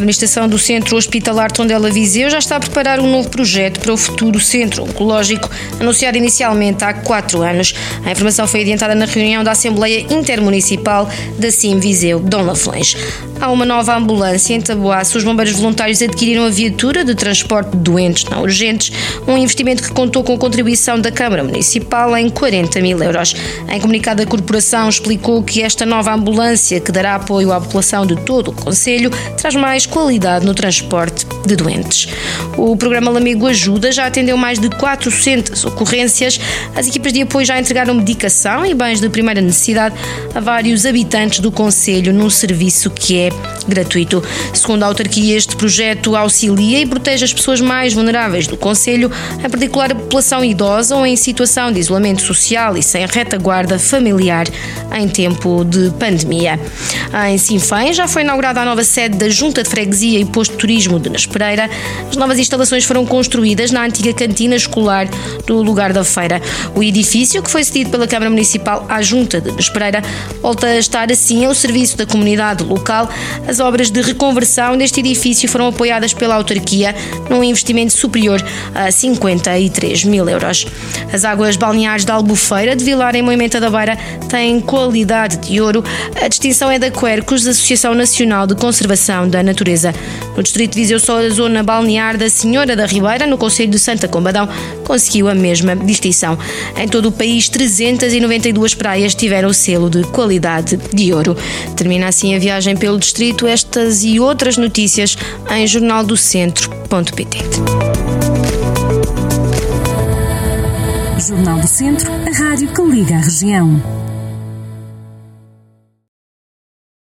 Administração do Centro Hospitalar Tondela Viseu já está a preparar um novo projeto para o futuro Centro Oncológico, anunciado inicialmente há quatro anos. A informação foi adiantada na reunião da Assembleia Intermunicipal da CIM Viseu, Dom Lafões. Há uma nova ambulância em Taboaço. Os bombeiros voluntários adquiriram a viatura de transporte de doentes não urgentes, um investimento que contou com a contribuição da Câmara Municipal em 40 mil euros. Em comunicado, a corporação explicou que esta nova ambulância, que dará apoio à população de todo o Conselho, traz mais qualidade no transporte de doentes. O programa Lamigo Ajuda já atendeu mais de 400 ocorrências. As equipas de apoio já entregaram medicação e bens de primeira necessidade a vários habitantes do Conselho num serviço que é gratuito. Segundo a autarquia, este projeto auxilia e protege as pessoas mais vulneráveis do Conselho, em particular a população idosa ou em situação de isolamento social e sem retaguarda familiar em tempo de pandemia. Em Sinfém já foi inaugurada a nova sede da Junta de Freguesia e Posto de Turismo de Nas Pereira, as novas instalações foram construídas na antiga cantina escolar do lugar da feira. O edifício, que foi cedido pela Câmara Municipal à Junta de Nas Pereira, volta a estar assim ao serviço da comunidade local. As obras de reconversão deste edifício foram apoiadas pela autarquia num investimento superior a 53 mil euros. As águas balneares da Albufeira de Vilar em Moimenta da Beira têm qualidade de ouro. A distinção é da Quercus, Associação Nacional de Conservação da Natureza natureza. No distrito de Viseu, só a zona balnear da Senhora da Ribeira, no Conselho de Santa Combadão, conseguiu a mesma distinção. Em todo o país, 392 praias tiveram o selo de qualidade de ouro. Termina assim a viagem pelo distrito. Estas e outras notícias em jornaldocentro.pt. Jornal do Centro, a rádio que liga a região.